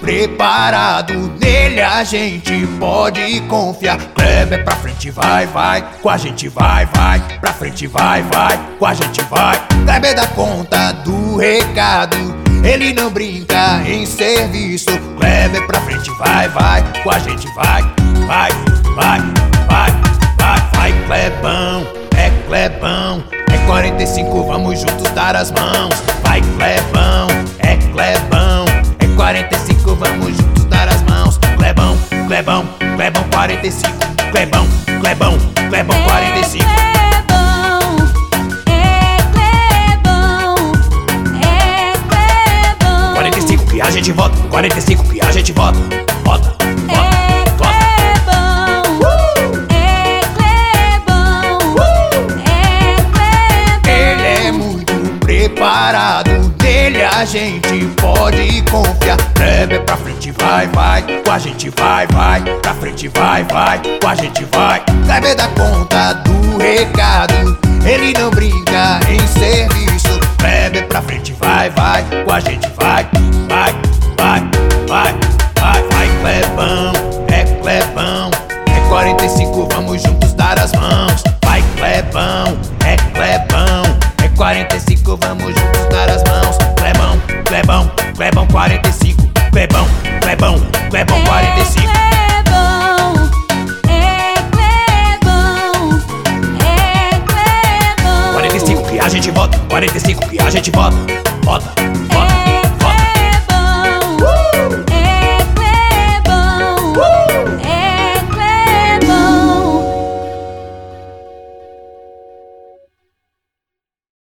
preparado, nele a gente pode confiar. Kleber pra frente vai, vai, com a gente vai, vai, pra frente vai, vai, com a gente vai. Kleber dá conta do recado, ele não brinca em serviço. Kleber pra frente vai, vai, com a gente vai, vai, vai, vai, vai, vai, Clebão, é Clebão. É 45, vamos juntos dar as mãos. Vai, é Clebão. Clebão, Clebão, Clebão 45. Clebão, Clebão, Clebão 45. Clebão, é é. 45 que a gente vota, 45 que a gente vota. Vota, vota, É vota. Clebão, é Clebão, é Clebão. Ele é muito preparado, nele a gente pode confiar. Kleber pra frente vai, vai, com a gente vai, vai, pra frente vai, vai, com a gente vai. Kleber dá conta do recado, ele não brinca em serviço. Kleber pra frente vai, vai, com a gente vai, vai, vai, vai, vai, vai, Clebão, é Clebão, é 45, vamos juntos dar as mãos. Vai, Clebão, é Clebão, é 45, vamos juntos dar as mãos. Clebão, Clebão, Clebão 45, Clebão, Clebão, Clebão 45. Clebão, é Clebão, é Clebão. 45 que a gente vota, 45 que a gente vota, vota,